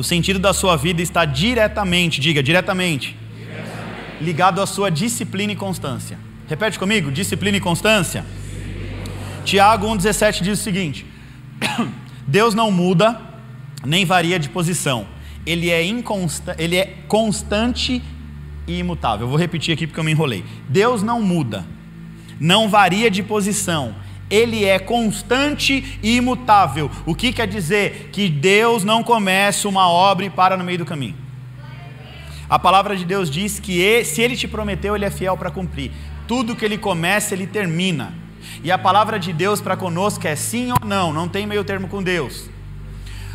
O sentido da sua vida está diretamente, diga diretamente, diretamente. ligado à sua disciplina e constância. Repete comigo: disciplina e constância. Tiago 1,17 diz o seguinte: Deus não muda nem varia de posição, ele é, inconsta ele é constante e imutável. Eu vou repetir aqui porque eu me enrolei. Deus não muda, não varia de posição, ele é constante e imutável. O que quer dizer? Que Deus não começa uma obra e para no meio do caminho. A palavra de Deus diz que se ele te prometeu, ele é fiel para cumprir. Tudo que ele começa, ele termina. E a palavra de Deus para conosco é sim ou não, não tem meio termo com Deus.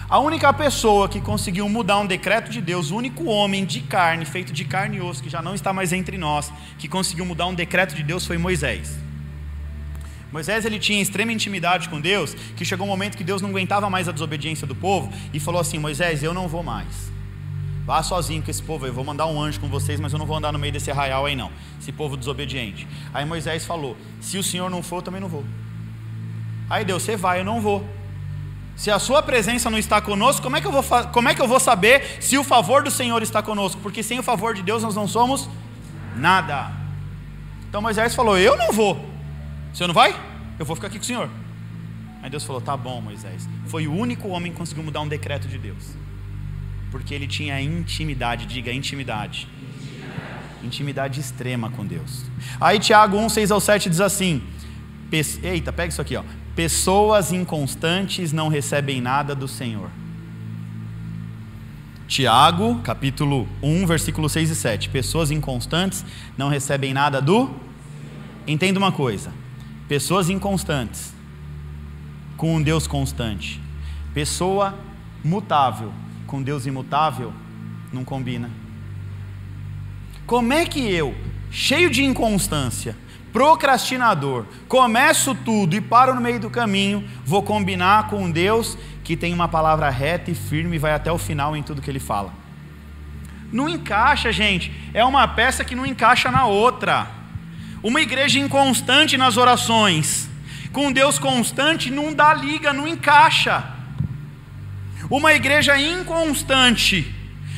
A única pessoa que conseguiu mudar um decreto de Deus, o único homem de carne, feito de carne e osso, que já não está mais entre nós, que conseguiu mudar um decreto de Deus foi Moisés. Moisés ele tinha extrema intimidade com Deus, que chegou um momento que Deus não aguentava mais a desobediência do povo e falou assim: Moisés, eu não vou mais. Vá sozinho com esse povo, eu vou mandar um anjo com vocês, mas eu não vou andar no meio desse arraial aí não, esse povo desobediente. Aí Moisés falou: Se o Senhor não for, eu também não vou. Aí Deus, você vai, eu não vou. Se a sua presença não está conosco, como é, que eu vou, como é que eu vou saber se o favor do Senhor está conosco? Porque sem o favor de Deus nós não somos nada. Então Moisés falou: Eu não vou. Senhor não vai? Eu vou ficar aqui com o senhor. Aí Deus falou: Tá bom, Moisés. Foi o único homem que conseguiu mudar um decreto de Deus. Porque ele tinha intimidade, diga intimidade. Intimidade, intimidade extrema com Deus. Aí Tiago 1, 6 ao 7 diz assim: Eita, pega isso aqui, ó. Pessoas inconstantes não recebem nada do Senhor. Tiago, capítulo 1, versículo 6 e 7. Pessoas inconstantes não recebem nada do. Entenda uma coisa: pessoas inconstantes com um Deus constante, pessoa mutável com Deus imutável, não combina. Como é que eu, cheio de inconstância, procrastinador, começo tudo e paro no meio do caminho, vou combinar com um Deus que tem uma palavra reta e firme e vai até o final em tudo que ele fala. Não encaixa, gente. É uma peça que não encaixa na outra. Uma igreja inconstante nas orações, com Deus constante, não dá liga, não encaixa. Uma igreja inconstante,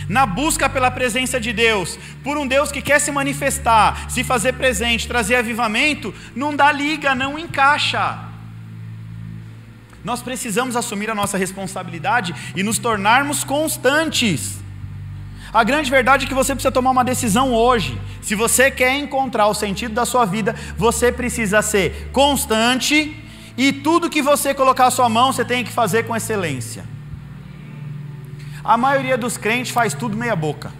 na busca pela presença de Deus, por um Deus que quer se manifestar, se fazer presente, trazer avivamento, não dá liga, não encaixa. Nós precisamos assumir a nossa responsabilidade e nos tornarmos constantes. A grande verdade é que você precisa tomar uma decisão hoje. Se você quer encontrar o sentido da sua vida, você precisa ser constante e tudo que você colocar a sua mão, você tem que fazer com excelência. A maioria dos crentes faz tudo meia boca.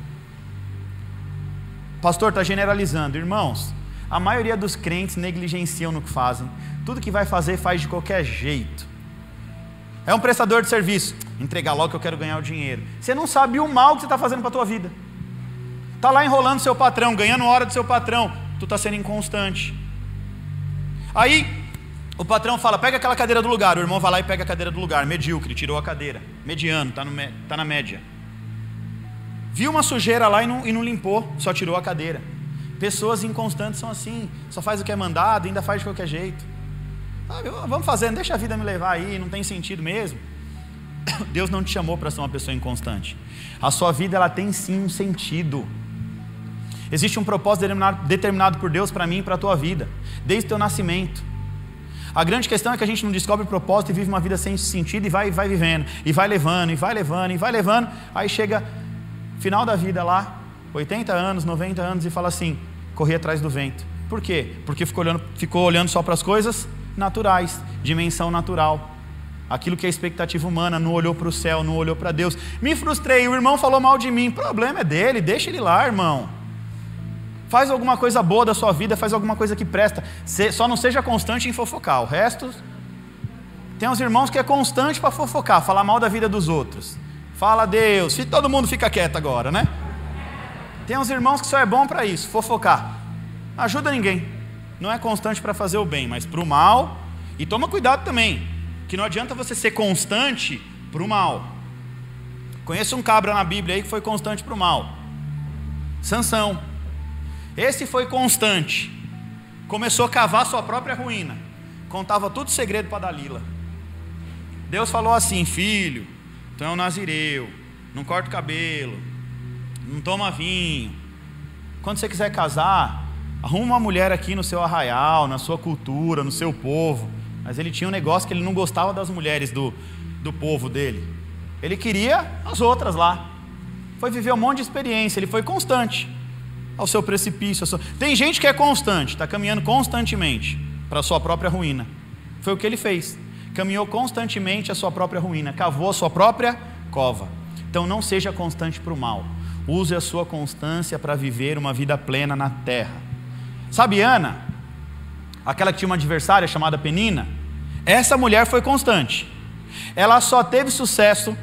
Pastor, está generalizando. Irmãos, a maioria dos crentes negligenciam no que fazem. Tudo que vai fazer, faz de qualquer jeito. É um prestador de serviço. Entregar logo que eu quero ganhar o dinheiro. Você não sabe o mal que você está fazendo para a tua vida. Está lá enrolando seu patrão, ganhando hora do seu patrão. Tu está sendo inconstante. Aí, o patrão fala, pega aquela cadeira do lugar. O irmão vai lá e pega a cadeira do lugar. Medíocre, tirou a cadeira. Mediano, está tá na média. Viu uma sujeira lá e não, e não limpou, só tirou a cadeira. Pessoas inconstantes são assim, só faz o que é mandado, ainda faz de qualquer jeito. Ah, vamos fazendo, deixa a vida me levar aí, não tem sentido mesmo. Deus não te chamou para ser uma pessoa inconstante. A sua vida ela tem sim um sentido. Existe um propósito determinado, por Deus para mim e para a tua vida, desde o teu nascimento. A grande questão é que a gente não descobre propósito e vive uma vida sem sentido e vai, vai vivendo, e vai levando, e vai levando, e vai levando. Aí chega final da vida lá, 80 anos, 90 anos, e fala assim: corri atrás do vento. Por quê? Porque ficou olhando, ficou olhando só para as coisas naturais, dimensão natural. Aquilo que é expectativa humana, não olhou para o céu, não olhou para Deus. Me frustrei, o irmão falou mal de mim. Problema é dele, deixa ele lá, irmão. Faz alguma coisa boa da sua vida, faz alguma coisa que presta. Só não seja constante em fofocar. O resto. Tem uns irmãos que é constante para fofocar, falar mal da vida dos outros. Fala Deus, e todo mundo fica quieto agora, né? Tem uns irmãos que só é bom para isso, fofocar. Ajuda ninguém. Não é constante para fazer o bem, mas para o mal. E toma cuidado também, que não adianta você ser constante para o mal. Conheço um cabra na Bíblia aí que foi constante para o mal. Sansão. Esse foi constante. Começou a cavar sua própria ruína. Contava tudo segredo para Dalila. Deus falou assim: Filho, tu é um nazireu. não corta o cabelo, não toma vinho. Quando você quiser casar, arruma uma mulher aqui no seu arraial, na sua cultura, no seu povo. Mas ele tinha um negócio que ele não gostava das mulheres do, do povo dele. Ele queria as outras lá. Foi viver um monte de experiência, ele foi constante ao seu precipício. Ao seu... Tem gente que é constante, está caminhando constantemente para a sua própria ruína. Foi o que ele fez. Caminhou constantemente a sua própria ruína, cavou a sua própria cova. Então não seja constante para o mal. Use a sua constância para viver uma vida plena na terra. Sabe Ana? Aquela que tinha uma adversária chamada Penina? Essa mulher foi constante. Ela só teve sucesso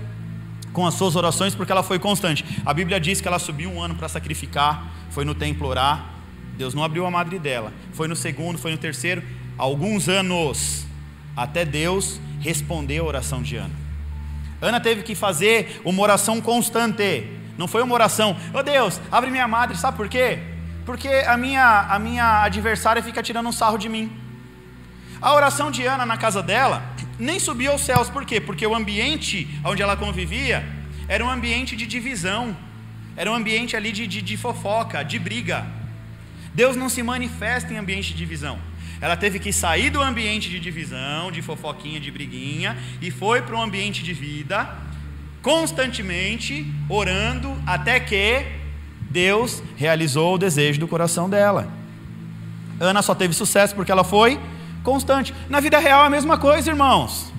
com as suas orações porque ela foi constante. A Bíblia diz que ela subiu um ano para sacrificar, foi no templo orar. Deus não abriu a madre dela. Foi no segundo, foi no terceiro, alguns anos até Deus responder a oração de Ana. Ana teve que fazer uma oração constante. Não foi uma oração, oh Deus, abre minha madre, sabe por quê? Porque a minha, a minha adversária fica tirando um sarro de mim. A oração de Ana na casa dela nem subiu aos céus, por quê? Porque o ambiente onde ela convivia era um ambiente de divisão, era um ambiente ali de, de, de fofoca, de briga. Deus não se manifesta em ambiente de divisão. Ela teve que sair do ambiente de divisão, de fofoquinha, de briguinha, e foi para um ambiente de vida, constantemente orando, até que Deus realizou o desejo do coração dela. Ana só teve sucesso porque ela foi constante. Na vida real é a mesma coisa, irmãos.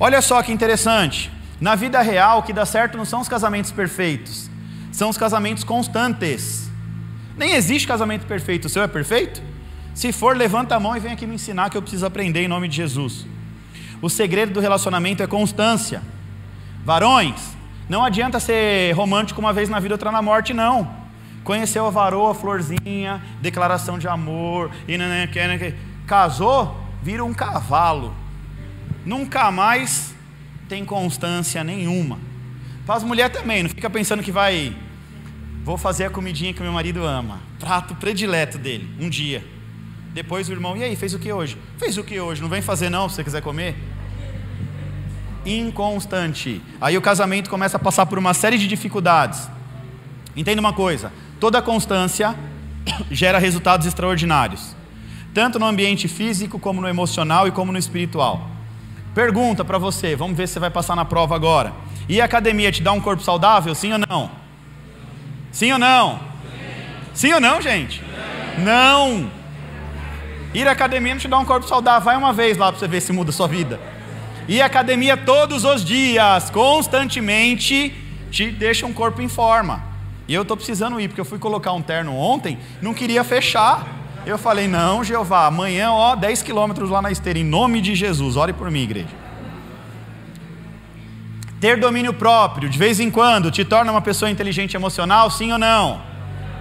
Olha só que interessante. Na vida real, o que dá certo não são os casamentos perfeitos, são os casamentos constantes. Nem existe casamento perfeito. O seu é perfeito? Se for, levanta a mão e vem aqui me ensinar que eu preciso aprender em nome de Jesus. O segredo do relacionamento é constância. Varões, não adianta ser romântico uma vez na vida, outra na morte, não. Conheceu a varoa, florzinha, declaração de amor, e casou, vira um cavalo. Nunca mais tem constância nenhuma. Para as mulheres também, não fica pensando que vai. Vou fazer a comidinha que meu marido ama. Prato predileto dele, um dia. Depois o irmão, e aí, fez o que hoje? Fez o que hoje? Não vem fazer não, se você quiser comer. Inconstante. Aí o casamento começa a passar por uma série de dificuldades. Entenda uma coisa: toda constância gera resultados extraordinários, tanto no ambiente físico, como no emocional e como no espiritual. Pergunta para você, vamos ver se você vai passar na prova agora. E a academia te dá um corpo saudável, sim ou não? Sim ou não? Sim ou não, gente? Não. Ir à academia não te dá um corpo saudável. Vai uma vez lá para você ver se muda a sua vida. À academia todos os dias, constantemente, te deixa um corpo em forma. E eu estou precisando ir, porque eu fui colocar um terno ontem, não queria fechar. Eu falei, não, Jeová, amanhã, ó, 10 quilômetros lá na esteira, em nome de Jesus, ore por mim, igreja. Ter domínio próprio, de vez em quando, te torna uma pessoa inteligente emocional, sim ou não?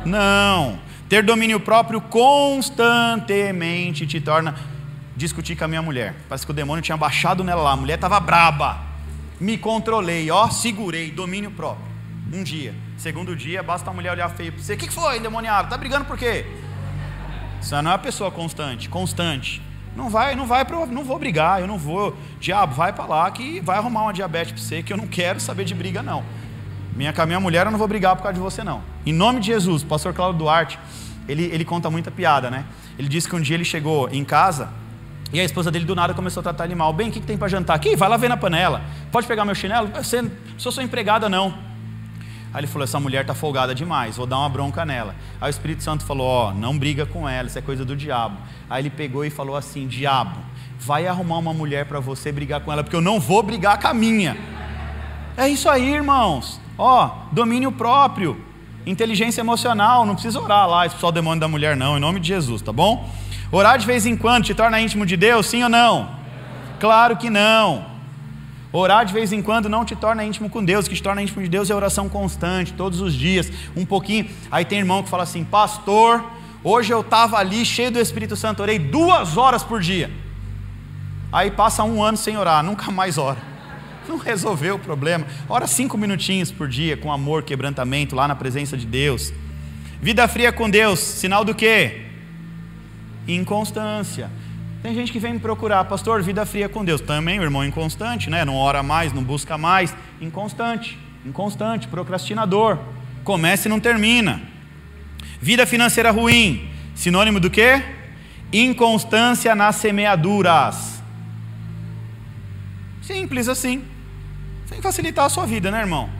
Não. Ter domínio próprio constantemente te torna discutir com a minha mulher. Parece que o demônio tinha baixado nela lá. A mulher estava braba. Me controlei, ó, segurei, domínio próprio. Um dia. Segundo dia, basta a mulher olhar feio para você. O que foi, endemoniado? Tá brigando por quê? Isso não é uma pessoa constante, constante. Não vai, não vai, não vou brigar, eu não vou. Diabo, vai para lá que vai arrumar uma diabetes para você, que eu não quero saber de briga não. Minha, com a minha mulher eu não vou brigar por causa de você não. Em nome de Jesus, o pastor Cláudio Duarte, ele, ele conta muita piada, né? Ele disse que um dia ele chegou em casa e a esposa dele do nada começou a tratar ele mal. Bem, o que, que tem para jantar? Aqui, vai lá ver na panela. Pode pegar meu chinelo? Você, sou sua empregada, não. Aí ele falou: essa mulher está folgada demais, vou dar uma bronca nela. Aí o Espírito Santo falou: ó, oh, não briga com ela, isso é coisa do diabo. Aí ele pegou e falou assim: diabo, vai arrumar uma mulher para você brigar com ela, porque eu não vou brigar com a minha. É isso aí, irmãos. Ó, domínio próprio inteligência emocional, não precisa orar lá, expulsar o demônio da mulher, não, em nome de Jesus, tá bom? Orar de vez em quando te torna íntimo de Deus, sim ou não? Claro que não. Orar de vez em quando não te torna íntimo com Deus, o que te torna íntimo de Deus é oração constante, todos os dias, um pouquinho. Aí tem irmão que fala assim, pastor, hoje eu estava ali cheio do Espírito Santo, orei duas horas por dia. Aí passa um ano sem orar, nunca mais ora. Não resolveu o problema. Ora cinco minutinhos por dia com amor, quebrantamento lá na presença de Deus. Vida fria com Deus, sinal do quê? Inconstância. Tem gente que vem me procurar, pastor, vida fria com Deus. Também irmão inconstante, né? Não ora mais, não busca mais, inconstante. inconstante, procrastinador. Começa e não termina. Vida financeira ruim, sinônimo do quê? Inconstância nas semeaduras. Simples assim. Sem facilitar a sua vida, né, irmão?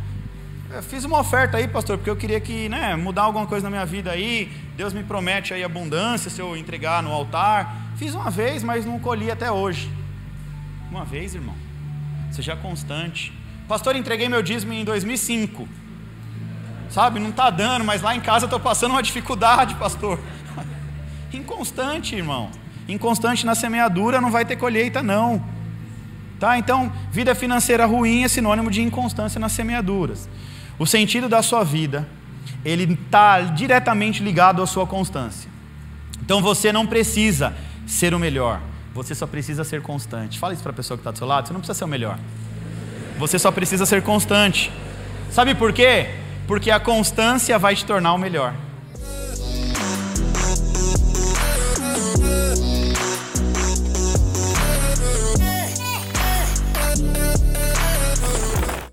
Eu fiz uma oferta aí, pastor, porque eu queria que, né, mudar alguma coisa na minha vida aí. Deus me promete aí abundância se eu entregar no altar. Fiz uma vez, mas não colhi até hoje. Uma vez, irmão. Seja constante. Pastor, entreguei meu dízimo em 2005. Sabe, não está dando, mas lá em casa estou passando uma dificuldade, pastor. Inconstante, irmão. Inconstante na semeadura não vai ter colheita, não. Tá? Então, vida financeira ruim é sinônimo de inconstância nas semeaduras. O sentido da sua vida, ele está diretamente ligado à sua constância. Então você não precisa ser o melhor, você só precisa ser constante. Fala isso para a pessoa que está do seu lado, você não precisa ser o melhor. Você só precisa ser constante. Sabe por quê? Porque a constância vai te tornar o melhor.